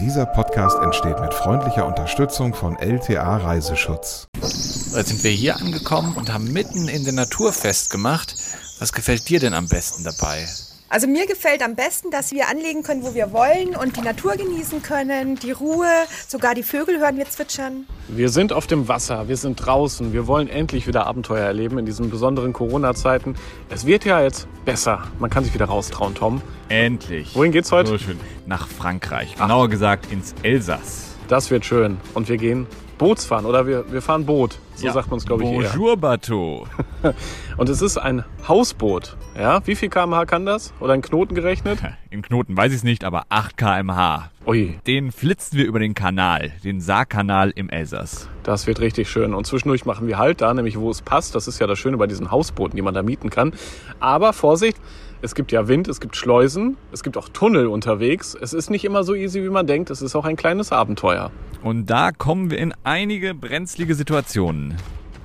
Dieser Podcast entsteht mit freundlicher Unterstützung von LTA Reiseschutz. Jetzt sind wir hier angekommen und haben mitten in der Natur festgemacht. Was gefällt dir denn am besten dabei? Also mir gefällt am besten, dass wir anlegen können, wo wir wollen und die Natur genießen können, die Ruhe, sogar die Vögel hören wir zwitschern. Wir sind auf dem Wasser, wir sind draußen, wir wollen endlich wieder Abenteuer erleben in diesen besonderen Corona-Zeiten. Es wird ja jetzt besser, man kann sich wieder raustrauen, Tom. Endlich. Wohin geht's heute? So schön. Nach Frankreich. Genauer gesagt ins Elsass. Das wird schön. Und wir gehen Bootsfahren oder wir, wir fahren Boot. So Ja. sagt man es, glaube ich, eher. Bonjour, Bateau. Und es ist ein Hausboot. Ja, wie viel kmh kann das? Oder in Knoten gerechnet? In Knoten weiß ich es nicht, aber 8 kmh. Ui, Den flitzen wir über den Kanal, den Saarkanal im Elsass. das wird richtig schön. Und zwischendurch machen wir halt da, nämlich wo es passt. Das ist ja das Schöne bei diesen Hausbooten, die man da mieten kann. Aber Vorsicht, es gibt ja Wind, es gibt Schleusen, es gibt auch Tunnel unterwegs. Es ist nicht immer so easy, wie man denkt. Es ist auch ein kleines Abenteuer. Und da kommen wir in einige brenzlige Situationen.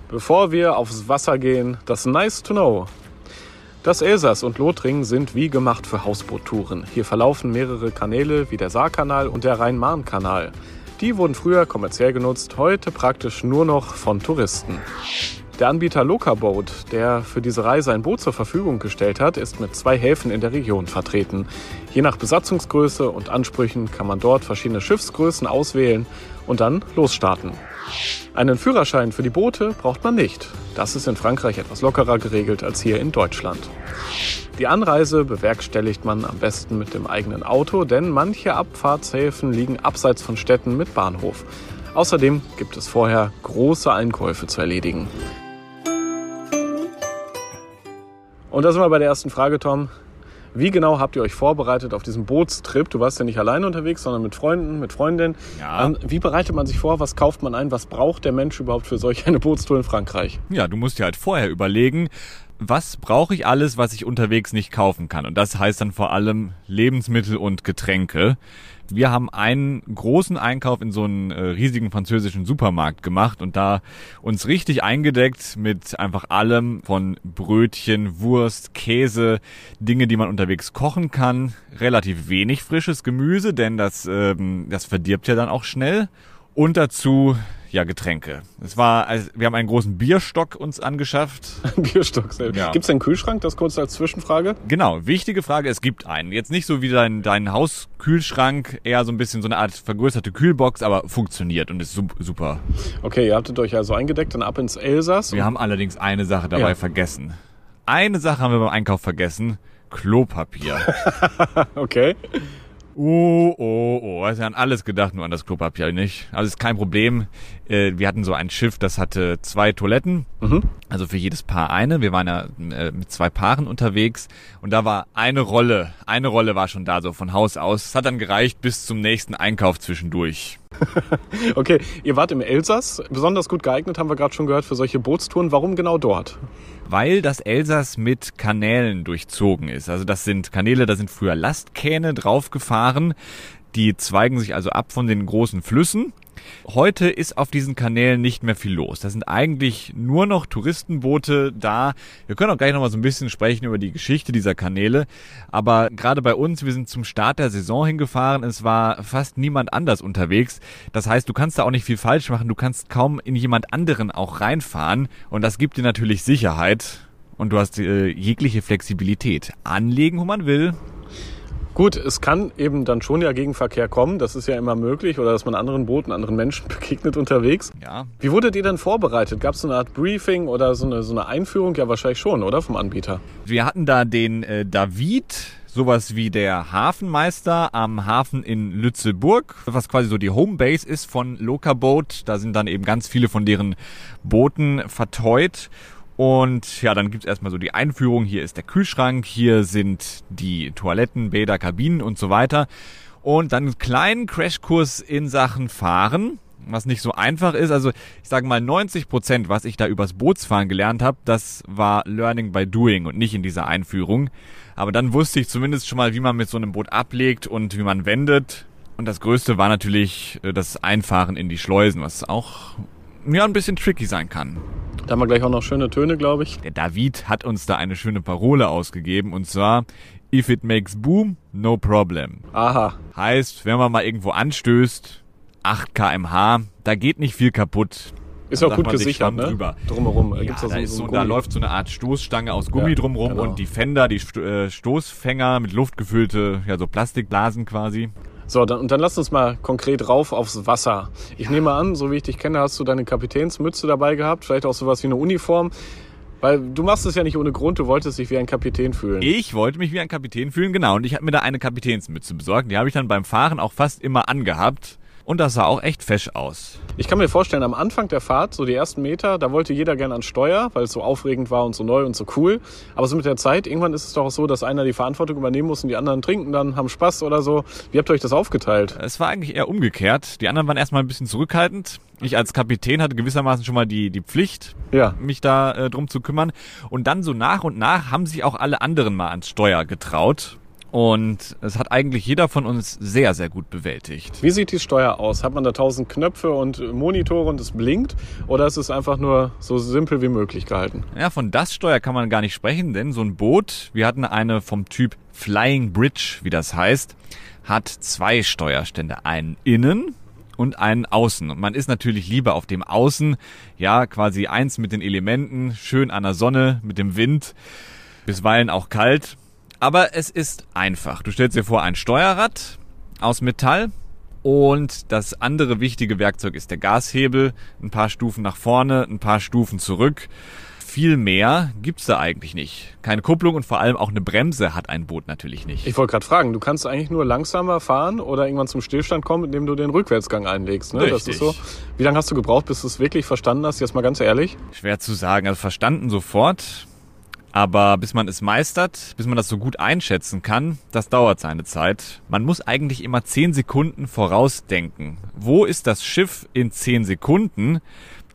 Bevor wir aufs Wasser gehen, das Nice to Know. Das Elsass und Lothringen sind wie gemacht für Hausboottouren. Hier verlaufen mehrere Kanäle wie der Saarkanal und der Rhein-Main-Kanal. Die wurden früher kommerziell genutzt, heute praktisch nur noch von Touristen. Der Anbieter Locaboat, der für diese Reise ein Boot zur Verfügung gestellt hat, ist mit zwei Häfen in der Region vertreten. Je nach Besatzungsgröße und Ansprüchen kann man dort verschiedene Schiffsgrößen auswählen und dann losstarten. Einen Führerschein für die Boote braucht man nicht. Das ist in Frankreich etwas lockerer geregelt als hier in Deutschland. Die Anreise bewerkstelligt man am besten mit dem eigenen Auto, denn manche Abfahrtshäfen liegen abseits von Städten mit Bahnhof. Außerdem gibt es vorher große Einkäufe zu erledigen. Und da sind wir bei der ersten Frage, Tom. Wie genau habt ihr euch vorbereitet auf diesen Bootstrip? Du warst ja nicht alleine unterwegs, sondern mit Freunden, mit Freundinnen. Ja. Ähm, Wie bereitet man sich vor? Was kauft man ein? Was braucht der Mensch überhaupt für solch eine Bootstour in Frankreich? Ja, du musst dir halt vorher überlegen, was brauche ich alles, was ich unterwegs nicht kaufen kann. Und das heißt dann vor allem Lebensmittel und Getränke. Wir haben einen großen Einkauf in so einen äh, riesigen französischen Supermarkt gemacht und da uns richtig eingedeckt mit einfach allem von Brötchen, Wurst, Käse, Dinge, die man unterwegs kochen kann. Relativ wenig frisches Gemüse, denn das, ähm, das verdirbt ja dann auch schnell. Und dazu ja Getränke. Es war, also wir haben einen großen Bierstock uns angeschafft. Bierstock selbst. Ja. Gibt es einen Kühlschrank? Das kurz als Zwischenfrage. Genau, wichtige Frage, es gibt einen. Jetzt nicht so wie dein, dein Hauskühlschrank, eher so ein bisschen so eine Art vergrößerte Kühlbox, aber funktioniert und ist sup- super. Okay, ihr habtet euch also eingedeckt, dann ab ins Elsass. Wir haben allerdings eine Sache dabei Ja. vergessen. Eine Sache haben wir beim Einkauf vergessen. Klopapier. Okay. Oh, oh, oh. Also wir haben alles gedacht, nur an das Klopapier nicht. Also ist kein Problem. Äh, Wir hatten so ein Schiff, das hatte zwei Toiletten. Also für jedes Paar eine. Wir waren ja äh, mit zwei Paaren unterwegs. Und da war eine Rolle. Eine Rolle war schon da, so von Haus aus. Es hat dann gereicht bis zum nächsten Einkauf zwischendurch. Okay, ihr wart im Elsass. Besonders gut geeignet, haben wir gerade schon gehört, für solche Bootstouren. Warum genau dort? Weil das Elsass mit Kanälen durchzogen ist. Also das sind Kanäle, da sind früher Lastkähne draufgefahren. Die zweigen sich also ab von den großen Flüssen. Heute ist auf diesen Kanälen nicht mehr viel los. Da sind eigentlich nur noch Touristenboote da. Wir können auch gleich noch mal so ein bisschen sprechen über die Geschichte dieser Kanäle. Aber gerade bei uns, wir sind zum Start der Saison hingefahren. Es war fast niemand anders unterwegs. Das heißt, du kannst da auch nicht viel falsch machen. Du kannst kaum in jemand anderen auch reinfahren. Und das gibt dir natürlich Sicherheit. Und du hast äh, jegliche Flexibilität. Anlegen, wo man will. Gut, es kann eben dann schon ja Gegenverkehr kommen. Das ist ja immer möglich. Oder dass man anderen Booten, anderen Menschen begegnet unterwegs. Ja, Wie wurdet ihr denn vorbereitet? Gab es so eine Art Briefing oder so eine, so eine Einführung? Ja, wahrscheinlich schon, oder? Vom Anbieter. Wir hatten da den äh, David, sowas wie der Hafenmeister am Hafen in Lützeburg, was quasi so die Homebase ist von Locaboat. Da sind dann eben ganz viele von deren Booten verteut. Und ja, dann gibt's erstmal so die Einführung. Hier ist der Kühlschrank, hier sind die Toiletten, Bäder, Kabinen und so weiter. Und dann einen kleinen Crashkurs in Sachen Fahren was nicht so einfach ist. Also ich sage mal 90 Prozent, was ich da übers Bootsfahren gelernt habe, das war Learning by Doing und nicht in dieser Einführung. Aber dann wusste ich zumindest schon mal, wie man mit so einem Boot ablegt und wie man wendet. Und das Größte war natürlich äh, das Einfahren in die Schleusen, was auch ja ein bisschen tricky sein kann. Da haben wir gleich auch noch schöne Töne, glaube ich. Der David hat uns da eine schöne Parole ausgegeben und zwar If it makes boom, no problem. Aha. Heißt, wenn man mal irgendwo anstößt, 8 kmh, da geht nicht viel kaputt. Ist auch gut gesichert, ne? drüber. Drumherum Ja, gibt's da da, so, so so, da läuft so eine Art Stoßstange aus Gummi Ja, drumrum genau. und die Fender, die äh, Stoßfänger mit Luft gefüllte, ja so Plastikblasen quasi. So, dann, und dann lass uns mal konkret rauf aufs Wasser. Ich nehme an, so wie ich dich kenne, hast du deine Kapitänsmütze dabei gehabt, vielleicht auch sowas wie eine Uniform. Weil du machst es ja nicht ohne Grund, du wolltest dich wie ein Kapitän fühlen. Ich wollte mich wie ein Kapitän fühlen, genau. Und ich habe mir da eine Kapitänsmütze besorgt. Die habe ich dann beim Fahren auch fast immer angehabt. Und das sah auch echt fesch aus. Ich kann mir vorstellen, am Anfang der Fahrt, so die ersten Meter, da wollte jeder gern an Steuer, weil es so aufregend war und so neu und so cool. Aber so mit der Zeit, irgendwann ist es doch auch so, dass einer die Verantwortung übernehmen muss und die anderen trinken dann, haben Spaß oder so. Wie habt ihr euch das aufgeteilt? Es war eigentlich eher umgekehrt. Die anderen waren erstmal ein bisschen zurückhaltend. Ich als Kapitän hatte gewissermaßen schon mal die, die Pflicht, Ja. mich da äh, drum zu kümmern. Und dann so nach und nach haben sich auch alle anderen mal ans Steuer getraut. Und es hat eigentlich jeder von uns sehr, sehr gut bewältigt. Wie sieht die Steuer aus? Hat man da tausend Knöpfe und Monitore und es blinkt? Oder ist es einfach nur so simpel wie möglich gehalten? Ja, von das Steuer kann man gar nicht sprechen, denn so ein Boot, wir hatten eine vom Typ Flying Bridge, wie das heißt, hat zwei Steuerstände, einen innen und einen außen. Und man ist natürlich lieber auf dem Außen, ja, quasi eins mit den Elementen, schön an der Sonne, mit dem Wind, bisweilen auch kalt. Aber es ist einfach. Du stellst dir vor, ein Steuerrad aus Metall und das andere wichtige Werkzeug ist der Gashebel. Ein paar Stufen nach vorne, ein paar Stufen zurück. Viel mehr gibt's da eigentlich nicht. Keine Kupplung und vor allem auch eine Bremse hat ein Boot natürlich nicht. Ich wollte gerade fragen, du kannst eigentlich nur langsamer fahren oder irgendwann zum Stillstand kommen, indem du den Rückwärtsgang einlegst. Ne? Das Richtig. ist so. Wie lange hast du gebraucht, bis du es wirklich verstanden hast? Jetzt mal ganz ehrlich. Schwer zu sagen. Also verstanden sofort. Aber bis man es meistert, bis man das so gut einschätzen kann, das dauert seine Zeit. Man muss eigentlich immer 10 Sekunden vorausdenken. Wo ist das Schiff in 10 Sekunden?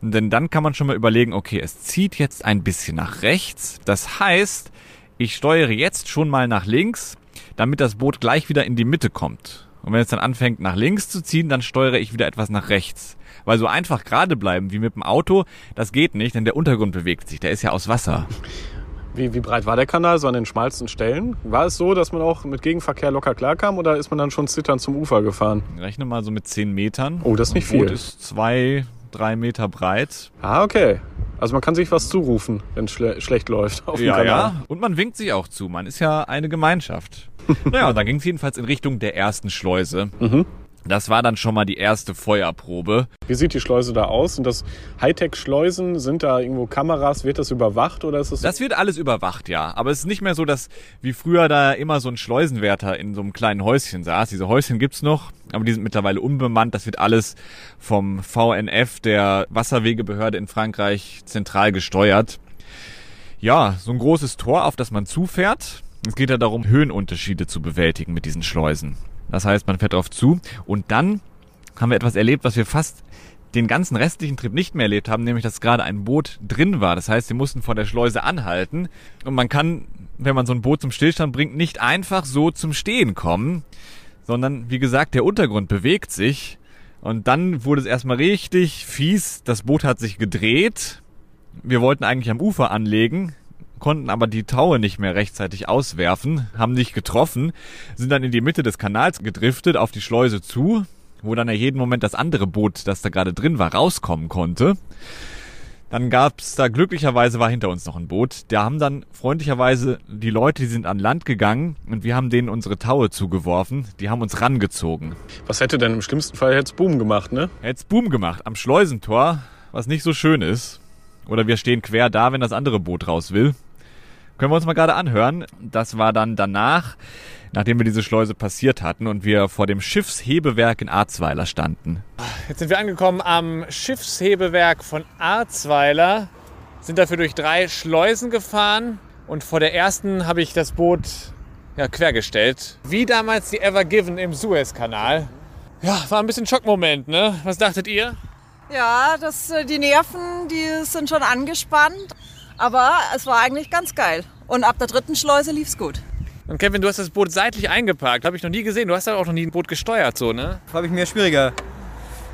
Denn dann kann man schon mal überlegen, okay, es zieht jetzt ein bisschen nach rechts. Das heißt, ich steuere jetzt schon mal nach links, damit das Boot gleich wieder in die Mitte kommt. Und wenn es dann anfängt nach links zu ziehen, dann steuere ich wieder etwas nach rechts. Weil so einfach gerade bleiben wie mit dem Auto, das geht nicht, denn der Untergrund bewegt sich, der ist ja aus Wasser. Wie, wie breit war der Kanal so an den schmalsten Stellen? War es so, dass man auch mit Gegenverkehr locker klarkam oder ist man dann schon zitternd zum Ufer gefahren? Rechne mal so mit 10 Metern. Oh, das ist nicht Ein Boot viel. ist zwei, drei Meter breit. Ah, okay. Also man kann sich was zurufen, wenn es schle schlecht läuft auf dem Ja, Kanal. ja. Und man winkt sich auch zu. Man ist ja eine Gemeinschaft. naja, und dann ging es jedenfalls in Richtung der ersten Schleuse. Mhm. Das war dann schon mal die erste Feuerprobe. Wie sieht die Schleuse da aus? Sind das Hightech-Schleusen? Sind da irgendwo Kameras? Wird das überwacht oder ist es Das wird alles überwacht, ja. Aber es ist nicht mehr so, dass wie früher da immer so ein Schleusenwärter in so einem kleinen Häuschen saß. Diese Häuschen gibt's noch, aber die sind mittlerweile unbemannt. Das wird alles vom VNF, der Wasserwegebehörde in Frankreich, zentral gesteuert. Ja, so ein großes Tor, auf das man zufährt. Es geht ja darum, Höhenunterschiede zu bewältigen mit diesen Schleusen. Das heißt, man fährt drauf zu und dann haben wir etwas erlebt, was wir fast den ganzen restlichen Trip nicht mehr erlebt haben, nämlich dass gerade ein Boot drin war. Das heißt, sie mussten vor der Schleuse anhalten und man kann, wenn man so ein Boot zum Stillstand bringt, nicht einfach so zum Stehen kommen, sondern wie gesagt, der Untergrund bewegt sich und dann wurde es erstmal richtig fies. Das Boot hat sich gedreht. Wir wollten eigentlich am Ufer anlegen, konnten aber die Taue nicht mehr rechtzeitig auswerfen, haben nicht getroffen, sind dann in die Mitte des Kanals gedriftet, auf die Schleuse zu, wo dann ja jeden Moment das andere Boot, das da gerade drin war, rauskommen konnte. Dann gab's da glücklicherweise war hinter uns noch ein Boot. Da haben dann freundlicherweise die Leute, die sind an Land gegangen und wir haben denen unsere Taue zugeworfen. Die haben uns rangezogen. Was hätte denn im schlimmsten Fall jetzt Boom gemacht, ne? Hätt's Boom gemacht am Schleusentor, was nicht so schön ist. Oder wir stehen quer da, wenn das andere Boot raus will. Können wir uns mal gerade anhören. Das war dann danach, nachdem wir diese Schleuse passiert hatten und wir vor dem Schiffshebewerk in Arzweiler standen. Jetzt sind wir angekommen am Schiffshebewerk von Arzweiler, sind dafür durch drei Schleusen gefahren und vor der ersten habe ich das Boot ja, quergestellt. Wie damals die Ever Given im Suezkanal. Ja, war ein bisschen Schockmoment, ne? Was dachtet ihr? Ja, das, äh, die Nerven, die sind schon angespannt. Aber es war eigentlich ganz geil. Und ab der dritten Schleuse lief's gut. Und Kevin, du hast das Boot seitlich eingeparkt. Habe ich noch nie gesehen. Du hast ja auch noch nie ein Boot gesteuert, so, ne? habe ich mir schwieriger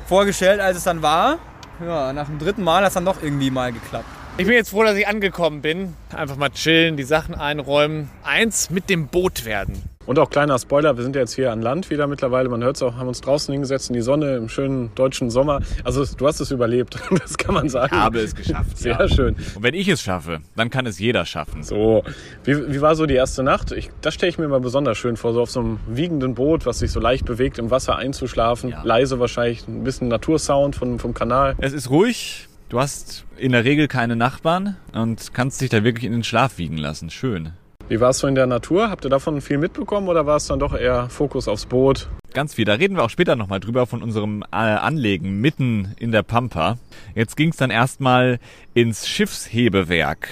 vorgestellt, als es dann war. Ja, nach dem dritten Mal hat es dann doch irgendwie mal geklappt. Ich bin jetzt froh, dass ich angekommen bin. Einfach mal chillen, die Sachen einräumen. Eins mit dem Boot werden. Und auch kleiner Spoiler, wir sind jetzt hier an Land wieder mittlerweile. Man hört es auch, haben uns draußen hingesetzt in die Sonne im schönen deutschen Sommer. Also du hast es überlebt, das kann man sagen. Ich habe es geschafft. Sehr ja. schön. Und wenn ich es schaffe, dann kann es jeder schaffen. So, wie, wie war so die erste Nacht? Ich, das stelle ich mir mal besonders schön vor, so auf so einem wiegenden Boot, was sich so leicht bewegt, im Wasser einzuschlafen. Ja. Leise wahrscheinlich, ein bisschen Natursound vom, vom Kanal. Es ist ruhig. Du hast in der Regel keine Nachbarn und kannst dich da wirklich in den Schlaf wiegen lassen. Schön. Wie war es so in der Natur? Habt ihr davon viel mitbekommen oder war es dann doch eher Fokus aufs Boot? Ganz viel. Da reden wir auch später nochmal drüber von unserem äh, Anlegen mitten in der Pampa. Jetzt ging es dann erstmal ins Schiffshebewerk.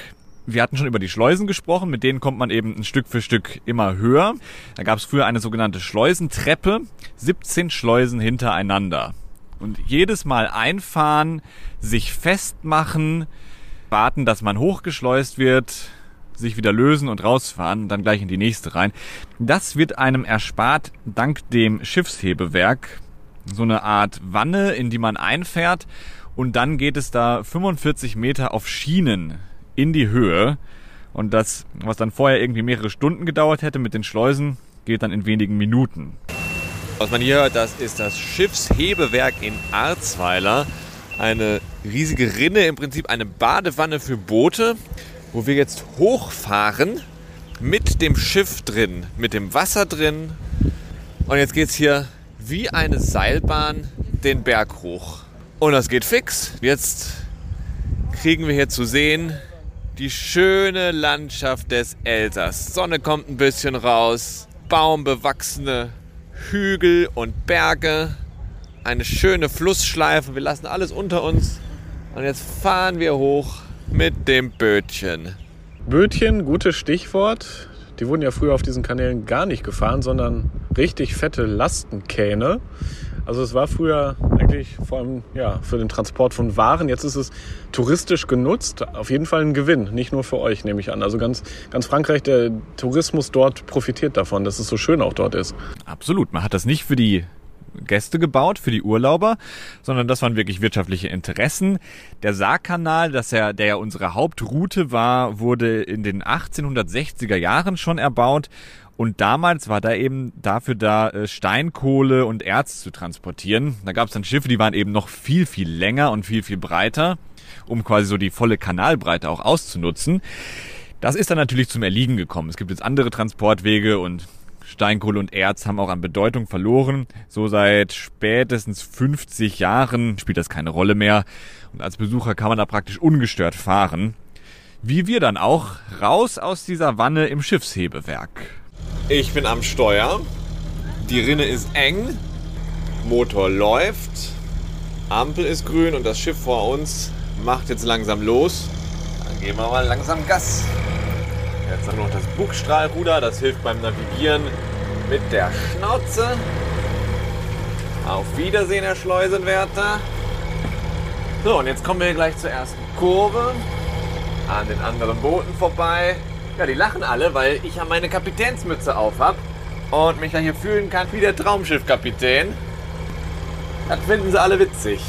Wir hatten schon über die Schleusen gesprochen, mit denen kommt man eben ein Stück für Stück immer höher. Da gab es früher eine sogenannte Schleusentreppe, 17 Schleusen hintereinander. Und jedes Mal einfahren, sich festmachen, warten, dass man hochgeschleust wird, sich wieder lösen und rausfahren und dann gleich in die nächste rein. Das wird einem erspart dank dem Schiffshebewerk. So eine Art Wanne, in die man einfährt und dann geht es da 45 Meter auf Schienen in die Höhe. Und das, was dann vorher irgendwie mehrere Stunden gedauert hätte mit den Schleusen, geht dann in wenigen Minuten. Was man hier hört, das ist das Schiffshebewerk in Arzweiler. Eine riesige Rinne, im Prinzip eine Badewanne für Boote, wo wir jetzt hochfahren mit dem Schiff drin, mit dem Wasser drin. Und jetzt geht es hier wie eine Seilbahn den Berg hoch. Und das geht fix. Jetzt kriegen wir hier zu sehen die schöne Landschaft des Elsass. Sonne kommt ein bisschen raus, baumbewachsene Hügel und Berge, eine schöne Flussschleife. Wir lassen alles unter uns und jetzt fahren wir hoch mit dem Bötchen. Bötchen, gutes Stichwort. Die wurden ja früher auf diesen Kanälen gar nicht gefahren, sondern richtig fette Lastenkähne. Also es war früher eigentlich vor allem ja, für den Transport von Waren. Jetzt ist es touristisch genutzt. Auf jeden Fall ein Gewinn, nicht nur für euch, nehme ich an. Also ganz, ganz Frankreich, der Tourismus dort profitiert davon, dass es so schön auch dort ist. Absolut. Man hat das nicht für die Gäste gebaut, für die Urlauber, sondern das waren wirklich wirtschaftliche Interessen. Der Saarkanal, das ja, der ja unsere Hauptroute war, wurde in den 1860er Jahren schon erbaut. Und damals war da eben dafür da, äh, Steinkohle und Erz zu transportieren. Da gab es dann Schiffe, die waren eben noch viel, viel länger und viel, viel breiter, um quasi so die volle Kanalbreite auch auszunutzen. Das ist dann natürlich zum Erliegen gekommen. Es gibt jetzt andere Transportwege und Steinkohle und Erz haben auch an Bedeutung verloren. So seit spätestens 50 Jahren spielt das keine Rolle mehr. Und als Besucher kann man da praktisch ungestört fahren. Wie wir dann auch raus aus dieser Wanne im Schiffshebewerk. Ich bin am Steuer. Die Rinne ist eng. Motor läuft. Ampel ist grün und das Schiff vor uns macht jetzt langsam los. Dann geben wir mal langsam Gas. Jetzt noch das Bugstrahlruder, das hilft beim Navigieren mit der Schnauze. Auf Wiedersehen, Herr Schleusenwärter. So, und jetzt kommen wir gleich zur ersten Kurve. An den anderen Booten vorbei. Ja, die lachen alle, weil ich ja meine Kapitänsmütze auf habe und mich da hier fühlen kann wie der Traumschiffkapitän. Das finden sie alle witzig.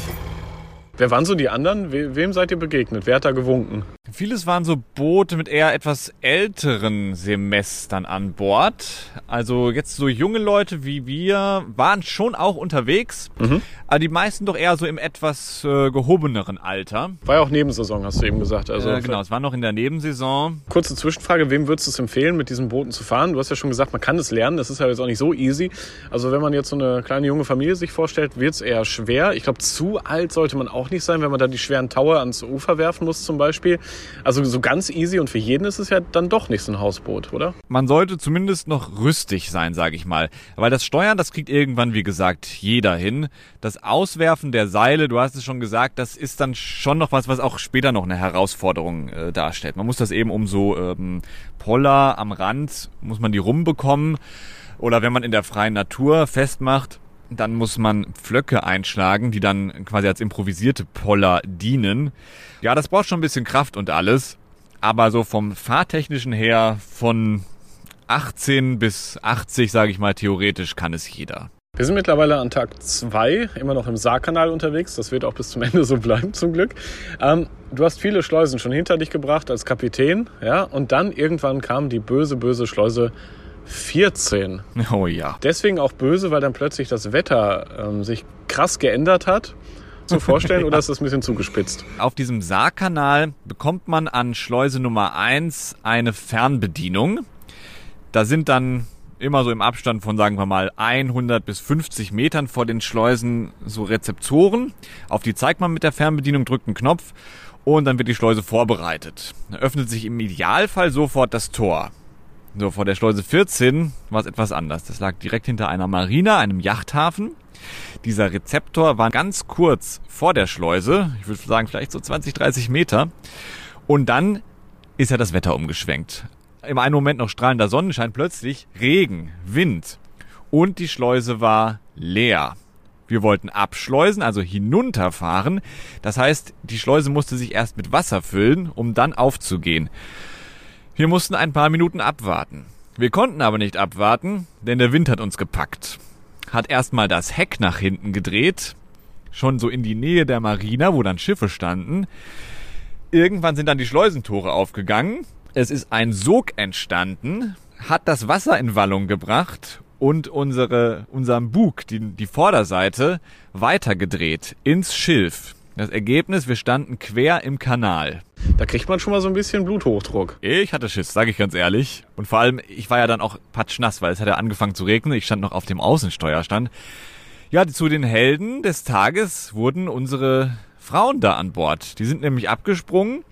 Wer waren so die anderen? We wem seid ihr begegnet? Wer hat da gewunken? Vieles waren so Boote mit eher etwas älteren Semestern an Bord. Also jetzt so junge Leute wie wir waren schon auch unterwegs, Mhm. aber die meisten doch eher so im etwas äh, gehobeneren Alter. War ja auch Nebensaison, hast du eben gesagt. Also äh, genau, es war noch in der Nebensaison. Kurze Zwischenfrage, wem würdest du es empfehlen, mit diesen Booten zu fahren? Du hast ja schon gesagt, man kann es lernen, das ist ja jetzt auch nicht so easy. Also wenn man jetzt so eine kleine junge Familie sich vorstellt, wird es eher schwer. Ich glaube, zu alt sollte man auch nicht sein, wenn man da die schweren Tower ans Ufer werfen muss zum Beispiel. Also so ganz easy und für jeden ist es ja dann doch nicht so ein Hausboot, oder? Man sollte zumindest noch rüstig sein, sage ich mal. Weil das Steuern, das kriegt irgendwann, wie gesagt, jeder hin. Das Auswerfen der Seile, du hast es schon gesagt, das ist dann schon noch was, was auch später noch eine Herausforderung äh, darstellt. Man muss das eben um so ähm, Poller am Rand, muss man die rumbekommen. Oder wenn man in der freien Natur festmacht, dann muss man Pflöcke einschlagen, die dann quasi als improvisierte Poller dienen. Ja, das braucht schon ein bisschen Kraft und alles. Aber so vom Fahrtechnischen her, von 18 bis 80, sage ich mal, theoretisch kann es jeder. Wir sind mittlerweile an Tag zwei immer noch im Saarkanal unterwegs. Das wird auch bis zum Ende so bleiben, zum Glück. Ähm, du hast viele Schleusen schon hinter dich gebracht als Kapitän, ja, und dann irgendwann kam die böse, böse Schleuse 14. Oh ja. Deswegen auch böse, weil dann plötzlich das Wetter ähm, sich krass geändert hat. Zu vorstellen oder ist das ein bisschen zugespitzt? Auf diesem Saarkanal bekommt man an Schleuse Nummer eins eine Fernbedienung. Da sind dann immer so im Abstand von, sagen wir mal, 100 bis 50 Metern vor den Schleusen so Rezeptoren. Auf die zeigt man mit der Fernbedienung, drückt einen Knopf und dann wird die Schleuse vorbereitet. Da öffnet sich im Idealfall sofort das Tor. So, vor der Schleuse 14 war es etwas anders. Das lag direkt hinter einer Marina, einem Yachthafen. Dieser Rezeptor war ganz kurz vor der Schleuse. Ich würde sagen, vielleicht so 20, 30 Meter. Und dann ist ja das Wetter umgeschwenkt. Im einen Moment noch strahlender Sonnenschein, plötzlich Regen, Wind. Und die Schleuse war leer. Wir wollten abschleusen, also hinunterfahren. Das heißt, die Schleuse musste sich erst mit Wasser füllen, um dann aufzugehen. Wir mussten ein paar Minuten abwarten. Wir konnten aber nicht abwarten, denn der Wind hat uns gepackt. Hat erstmal das Heck nach hinten gedreht, schon so in die Nähe der Marina, wo dann Schiffe standen. Irgendwann sind dann die Schleusentore aufgegangen. Es ist ein Sog entstanden, hat das Wasser in Wallung gebracht und unsere, unseren Bug, die, die Vorderseite, weitergedreht ins Schilf. Das Ergebnis, wir standen quer im Kanal. Da kriegt man schon mal so ein bisschen Bluthochdruck. Ich hatte Schiss, sage ich ganz ehrlich. Und vor allem, ich war ja dann auch patschnass, weil es hat ja angefangen zu regnen. Ich stand noch auf dem Außensteuerstand. Ja, zu den Helden des Tages wurden unsere Frauen da an Bord. Die sind nämlich abgesprungen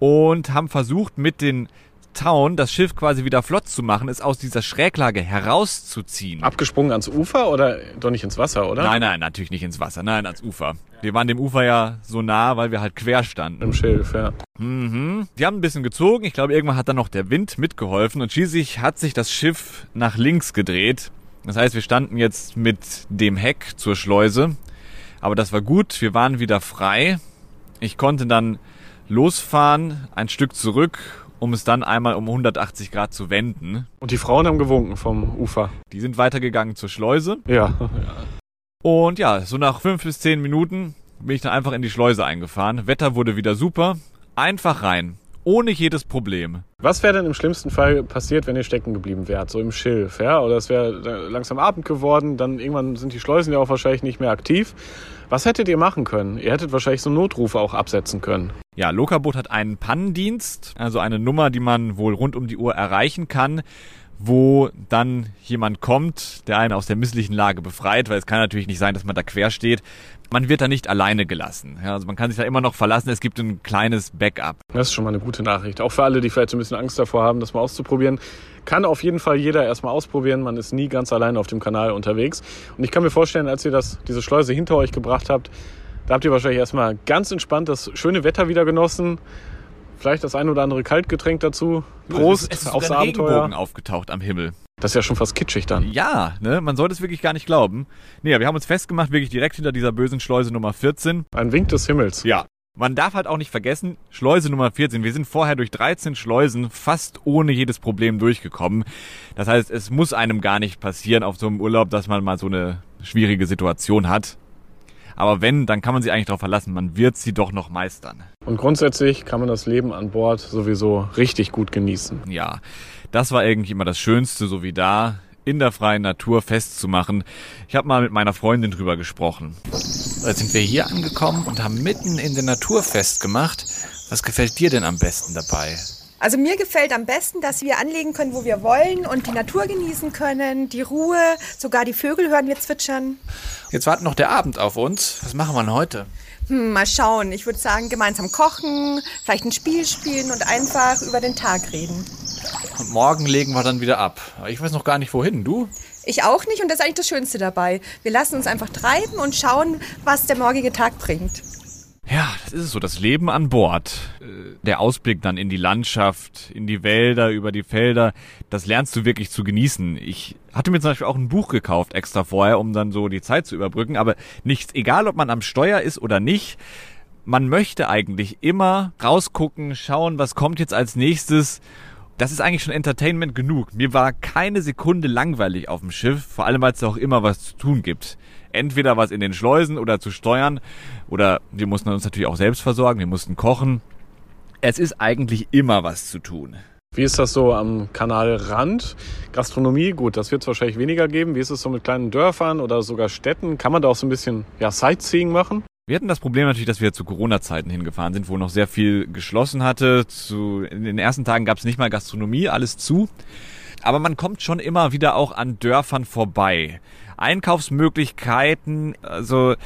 und haben versucht, mit den Town das Schiff quasi wieder flott zu machen, es aus dieser Schräglage herauszuziehen. Abgesprungen ans Ufer oder doch nicht ins Wasser, oder? Nein, nein, natürlich nicht ins Wasser, nein, ans Ufer. Wir waren dem Ufer ja so nah, weil wir halt quer standen. Im Schilf, ja. Mhm. Die haben ein bisschen gezogen. Ich glaube, irgendwann hat dann noch der Wind mitgeholfen und schließlich hat sich das Schiff nach links gedreht. Das heißt, wir standen jetzt mit dem Heck zur Schleuse. Aber das war gut. Wir waren wieder frei. Ich konnte dann losfahren, ein Stück zurück um es dann einmal um 180 Grad zu wenden. Und die Frauen haben gewunken vom Ufer. Die sind weitergegangen zur Schleuse. Ja. Und ja, so nach fünf bis zehn Minuten bin ich dann einfach in die Schleuse eingefahren. Wetter wurde wieder super. Einfach rein. Ohne jedes Problem. Was wäre denn im schlimmsten Fall passiert, wenn ihr stecken geblieben wärt? So im Schilf, ja? Oder es wäre langsam Abend geworden, dann irgendwann sind die Schleusen ja auch wahrscheinlich nicht mehr aktiv. Was hättet ihr machen können? Ihr hättet wahrscheinlich so Notrufe auch absetzen können. Ja, Lokaboot hat einen Pannendienst, also eine Nummer, die man wohl rund um die Uhr erreichen kann, wo dann jemand kommt, der einen aus der misslichen Lage befreit, weil es kann natürlich nicht sein, dass man da quer steht. Man wird da nicht alleine gelassen. Ja, also man kann sich da immer noch verlassen. Es gibt ein kleines Backup. Das ist schon mal eine gute Nachricht. Auch für alle, die vielleicht so ein bisschen Angst davor haben, das mal auszuprobieren. Kann auf jeden Fall jeder erstmal ausprobieren. Man ist nie ganz alleine auf dem Kanal unterwegs. Und ich kann mir vorstellen, als ihr das, diese Schleuse hinter euch gebracht habt, da habt ihr wahrscheinlich erstmal ganz entspannt das schöne Wetter wieder genossen. Vielleicht das ein oder andere Kaltgetränk dazu. Prost es ist, es ist aufs Abenteuer. Regenbogen aufgetaucht am Himmel. Das ist ja schon fast kitschig dann. Ja, ne, man sollte es wirklich gar nicht glauben. Nee, wir haben uns festgemacht, wirklich direkt hinter dieser bösen Schleuse Nummer 14. Ein Wink des Himmels. Ja. Man darf halt auch nicht vergessen, Schleuse Nummer 14. Wir sind vorher durch 13 Schleusen fast ohne jedes Problem durchgekommen. Das heißt, es muss einem gar nicht passieren auf so einem Urlaub, dass man mal so eine schwierige Situation hat. Aber wenn, dann kann man sich eigentlich darauf verlassen, man wird sie doch noch meistern. Und grundsätzlich kann man das Leben an Bord sowieso richtig gut genießen. Ja, das war irgendwie immer das Schönste, so wie da in der freien Natur festzumachen. Ich habe mal mit meiner Freundin drüber gesprochen. Jetzt sind wir hier angekommen und haben mitten in der Natur festgemacht. Was gefällt dir denn am besten dabei? Also mir gefällt am besten, dass wir anlegen können, wo wir wollen und die Natur genießen können, die Ruhe, sogar die Vögel hören wir zwitschern. Jetzt wartet noch der Abend auf uns. Was machen wir denn heute? Hm, mal schauen. Ich würde sagen, gemeinsam kochen, vielleicht ein Spiel spielen und einfach über den Tag reden. Und morgen legen wir dann wieder ab. Ich weiß noch gar nicht wohin. Du? Ich auch nicht und das ist eigentlich das Schönste dabei. Wir lassen uns einfach treiben und schauen, was der morgige Tag bringt. Ja, das ist es so, das Leben an Bord. Äh, Der Ausblick dann in die Landschaft, in die Wälder, über die Felder, das lernst du wirklich zu genießen. Ich hatte mir zum Beispiel auch ein Buch gekauft extra vorher, um dann so die Zeit zu überbrücken, aber nichts, egal ob man am Steuer ist oder nicht, man möchte eigentlich immer rausgucken, schauen, was kommt jetzt als nächstes das ist eigentlich schon Entertainment genug. Mir war keine Sekunde langweilig auf dem Schiff, vor allem weil es auch immer was zu tun gibt. Entweder was in den Schleusen oder zu steuern oder wir mussten uns natürlich auch selbst versorgen, wir mussten kochen. Es ist eigentlich immer was zu tun. Wie ist das so am Kanalrand? Gastronomie, gut, das wird es wahrscheinlich weniger geben. Wie ist es so mit kleinen Dörfern oder sogar Städten? Kann man da auch so ein bisschen ja, Sightseeing machen? Wir hatten das Problem natürlich, dass wir zu Corona-Zeiten hingefahren sind, wo noch sehr viel geschlossen hatte. Zu, in den ersten Tagen gab es nicht mal Gastronomie, alles zu. Aber man kommt schon immer wieder auch an Dörfern vorbei. Einkaufsmöglichkeiten, also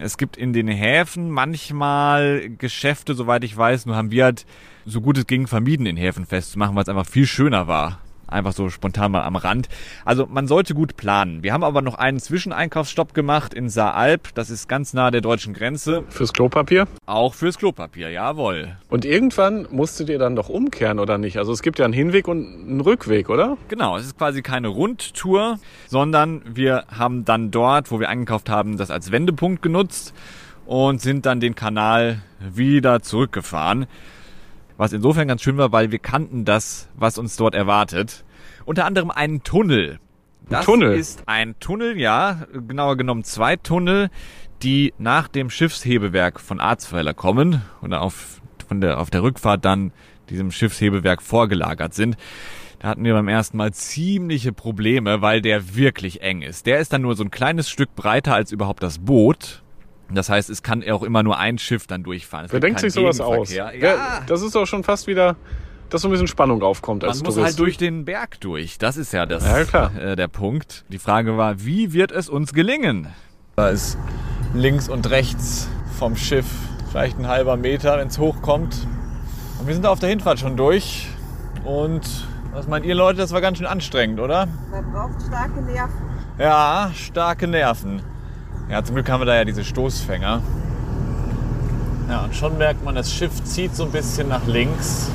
es gibt in den Häfen manchmal Geschäfte, soweit ich weiß, nur haben wir halt so gut es ging vermieden, in Häfen festzumachen, weil es einfach viel schöner war. Einfach so spontan mal am Rand. Also man sollte gut planen. Wir haben aber noch einen Zwischeneinkaufsstopp gemacht in Saalb. Das ist ganz nah der deutschen Grenze. Fürs Klopapier? Auch fürs Klopapier, jawohl. Und irgendwann musstet ihr dann doch umkehren, oder nicht? Also es gibt ja einen Hinweg und einen Rückweg, oder? Genau, es ist quasi keine Rundtour, sondern wir haben dann dort, wo wir eingekauft haben, das als Wendepunkt genutzt und sind dann den Kanal wieder zurückgefahren. Was insofern ganz schön war, weil wir kannten das, was uns dort erwartet. Unter anderem einen Tunnel. Das Tunnel? ist ein Tunnel, ja, genauer genommen zwei Tunnel, die nach dem Schiffshebewerk von Arzweiler kommen und auf, von der, auf der Rückfahrt dann diesem Schiffshebewerk vorgelagert sind. Da hatten wir beim ersten Mal ziemliche Probleme, weil der wirklich eng ist. Der ist dann nur so ein kleines Stück breiter als überhaupt das Boot. Das heißt, es kann auch immer nur ein Schiff dann durchfahren. Es Wer denkt sich sowas aus? Ja, Ja, das ist doch schon fast wieder, dass so ein bisschen Spannung aufkommt als man muss Tourist. halt durch den Berg durch. Das ist ja das Ja, klar. Äh, der Punkt. Die Frage war, wie wird es uns gelingen? Da ist links und rechts vom Schiff vielleicht ein halber Meter, wenn es hochkommt. Und wir sind da auf der Hinfahrt schon durch. Und was meint ihr Leute? Das war ganz schön anstrengend, oder? Man braucht starke Nerven. Ja, starke Nerven. Ja, zum Glück haben wir da ja diese Stoßfänger. Ja, und schon merkt man, das Schiff zieht so ein bisschen nach links.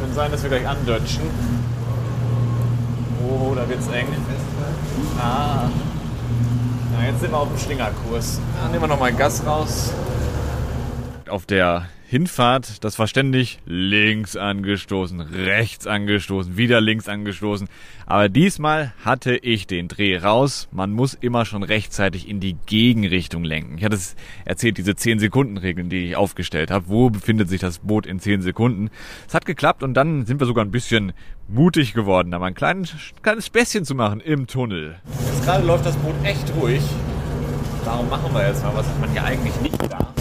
Könnte sein, dass wir gleich andötschen. Oh, da wird's eng. Ah. Na, jetzt sind wir auf dem Schlingerkurs. Dann nehmen wir nochmal Gas raus. Auf der Hinfahrt, das war ständig links angestoßen, rechts angestoßen, wieder links angestoßen. Aber diesmal hatte ich den Dreh raus. Man muss immer schon rechtzeitig in die Gegenrichtung lenken. Ich hatte es erzählt, diese 10-Sekunden-Regeln, die ich aufgestellt habe. Wo befindet sich das Boot in 10 Sekunden? Es hat geklappt und dann sind wir sogar ein bisschen mutig geworden, da mal ein kleines, kleines Späßchen zu machen im Tunnel. Jetzt gerade läuft das Boot echt ruhig. Darum machen wir jetzt mal, was man hier eigentlich nicht darf.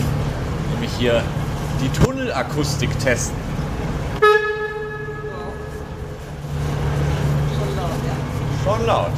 Nämlich hier die Tunnelakustik testen. Schon laut.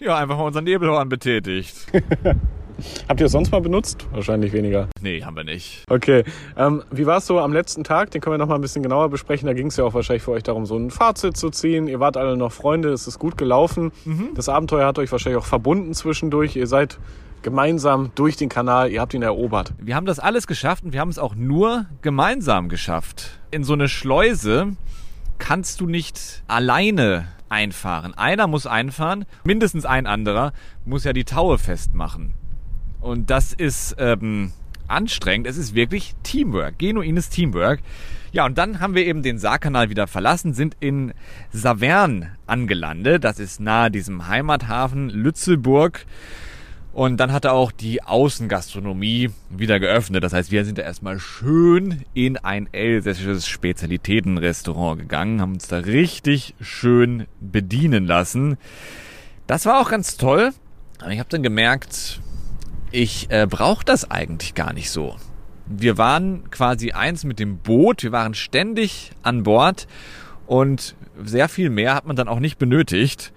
Ja, einfach mal unseren Nebelhorn betätigt. Habt ihr es sonst mal benutzt? Wahrscheinlich weniger. Nee, haben wir nicht. Okay. Ähm, wie war es so am letzten Tag? Den können wir noch mal ein bisschen genauer besprechen. Da ging es ja auch wahrscheinlich für euch darum, so ein Fazit zu ziehen. Ihr wart alle noch Freunde, es ist gut gelaufen. Das Abenteuer hat euch wahrscheinlich auch verbunden zwischendurch. Ihr seid gemeinsam durch den Kanal, ihr habt ihn erobert. Wir haben das alles geschafft und wir haben es auch nur gemeinsam geschafft. In so eine Schleuse kannst du nicht alleine einfahren. Einer muss einfahren, mindestens ein anderer muss ja die Taue festmachen. Und das ist ähm, anstrengend. Es ist wirklich Teamwork, genuines Teamwork. Ja, und dann haben wir eben den Saarkanal wieder verlassen, sind in Savern angelandet. Das ist nahe diesem Heimathafen Lützelburg. Und dann hat er auch die Außengastronomie wieder geöffnet. Das heißt, wir sind da erstmal schön in ein elsässisches Spezialitätenrestaurant gegangen, haben uns da richtig schön bedienen lassen. Das war auch ganz toll. Aber ich habe dann gemerkt, ich äh, brauche das eigentlich gar nicht so. Wir waren quasi eins mit dem Boot, wir waren ständig an Bord und sehr viel mehr hat man dann auch nicht benötigt.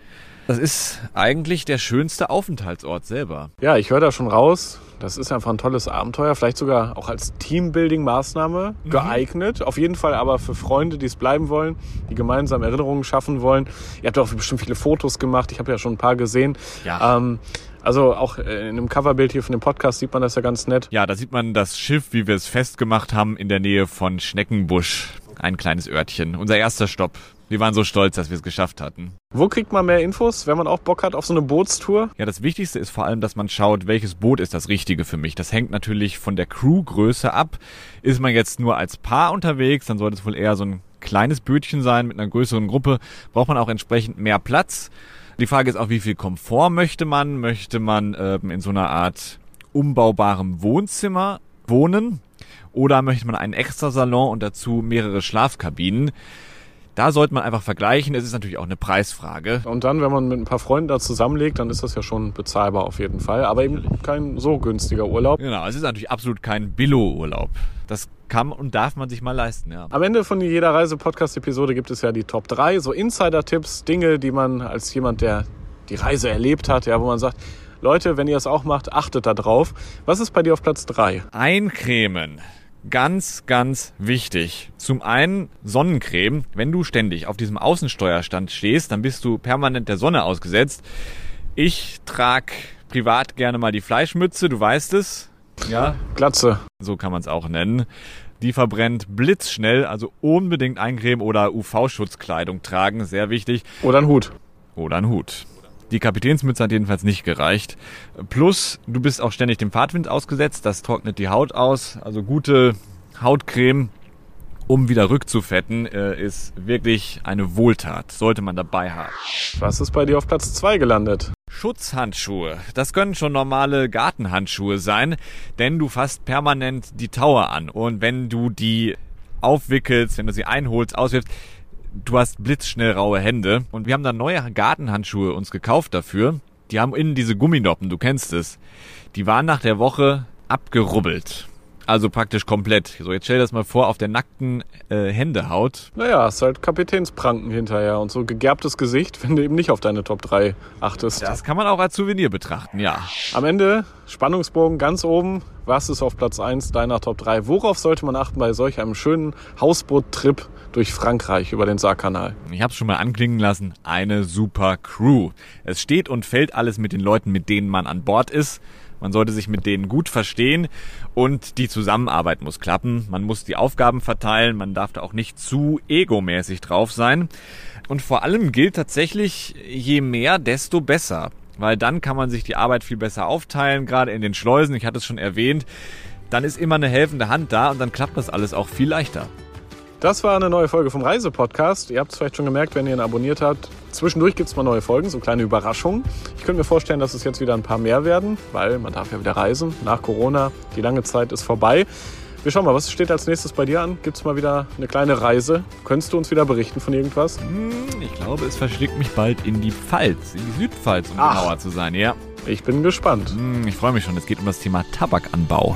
Das ist eigentlich der schönste Aufenthaltsort selber. Ja, ich höre da schon raus. Das ist einfach ein tolles Abenteuer. Vielleicht sogar auch als Teambuilding-Maßnahme geeignet. Auf jeden Fall aber für Freunde, die es bleiben wollen, die gemeinsam Erinnerungen schaffen wollen. Ihr habt auch bestimmt viele Fotos gemacht. Ich habe ja schon ein paar gesehen. Ja. Ähm, also auch in einem Coverbild hier von dem Podcast sieht man das ja ganz nett. Ja, da sieht man das Schiff, wie wir es festgemacht haben, in der Nähe von Schneckenbusch. Ein kleines Örtchen. Unser erster Stopp Wir waren so stolz, dass wir es geschafft hatten. Wo kriegt man mehr Infos, wenn man auch Bock hat auf so eine Bootstour? Ja, das Wichtigste ist vor allem, dass man schaut, welches Boot ist das Richtige für mich. Das hängt natürlich von der Crewgröße ab. Ist man jetzt nur als Paar unterwegs, dann sollte es wohl eher so ein kleines Bötchen sein mit einer größeren Gruppe. Braucht man auch entsprechend mehr Platz. Die Frage ist auch, wie viel Komfort möchte man? Möchte man ähm, in so einer Art umbaubarem Wohnzimmer wohnen? Oder möchte man einen extra Salon und dazu mehrere Schlafkabinen? Da sollte man einfach vergleichen. Es ist natürlich auch eine Preisfrage. Und dann, wenn man mit ein paar Freunden da zusammenlegt, dann ist das ja schon bezahlbar auf jeden Fall. Aber eben kein so günstiger Urlaub. Genau, es ist natürlich absolut kein Billo-Urlaub. Das kann und darf man sich mal leisten, ja. Am Ende von jeder Reise-Podcast-Episode gibt es ja die Top 3, so Insider-Tipps, Dinge, die man als jemand, der die Reise erlebt hat, ja, wo man sagt, Leute, wenn ihr es auch macht, achtet da drauf. Was ist bei dir auf Platz 3? Eincremen. Ganz, ganz wichtig. Zum einen Sonnencreme. Wenn du ständig auf diesem Außensteuerstand stehst, dann bist du permanent der Sonne ausgesetzt. Ich trage privat gerne mal die Fleischmütze, du weißt es. Ja. Glatze. So kann man es auch nennen. Die verbrennt blitzschnell, also unbedingt eincremen oder UV-Schutzkleidung tragen, sehr wichtig. Oder ein Hut. Oder ein Hut. Die Kapitänsmütze hat jedenfalls nicht gereicht. Plus, du bist auch ständig dem Fahrtwind ausgesetzt, das trocknet die Haut aus. Also gute Hautcreme, um wieder rückzufetten, äh, ist wirklich eine Wohltat. Sollte man dabei haben. Was ist bei dir auf Platz 2 gelandet? Schutzhandschuhe. Das können schon normale Gartenhandschuhe sein, denn du fasst permanent die Tower an. Und wenn du die aufwickelst, wenn du sie einholst, auswirfst, du hast blitzschnell raue Hände. Und wir haben dann neue Gartenhandschuhe uns gekauft dafür. Die haben innen diese Gumminoppen, du kennst es. Die waren nach der Woche abgerubbelt. Also praktisch komplett. So, jetzt stell dir das mal vor auf der nackten äh, Händehaut. Naja, ist halt Kapitänspranken hinterher und so gegerbtes Gesicht, wenn du eben nicht auf deine Top 3 achtest. Das kann man auch als Souvenir betrachten, ja. Am Ende, Spannungsbogen ganz oben. Was ist auf Platz 1 deiner Top 3? Worauf sollte man achten bei solch einem schönen Hausboot-Trip durch Frankreich über den Saarkanal? Ich habe schon mal anklingen lassen, eine super Crew. Es steht und fällt alles mit den Leuten, mit denen man an Bord ist. Man sollte sich mit denen gut verstehen und die Zusammenarbeit muss klappen. Man muss die Aufgaben verteilen, man darf da auch nicht zu egomäßig drauf sein. Und vor allem gilt tatsächlich, je mehr, desto besser. Weil dann kann man sich die Arbeit viel besser aufteilen, gerade in den Schleusen, ich hatte es schon erwähnt. Dann ist immer eine helfende Hand da und dann klappt das alles auch viel leichter. Das war eine neue Folge vom Reisepodcast. Ihr habt es vielleicht schon gemerkt, wenn ihr ihn abonniert habt. Zwischendurch gibt es mal neue Folgen, so kleine Überraschungen. Ich könnte mir vorstellen, dass es jetzt wieder ein paar mehr werden, weil man darf ja wieder reisen nach Corona. Die lange Zeit ist vorbei. Wir schauen mal, was steht als nächstes bei dir an? Gibt es mal wieder eine kleine Reise? Könntest du uns wieder berichten von irgendwas? Hm, ich glaube, es verschlägt mich bald in die Pfalz, in die Südpfalz, um Ach. genauer zu sein, ja. Ich bin gespannt. Hm, Ich freue mich schon, es geht um das Thema Tabakanbau.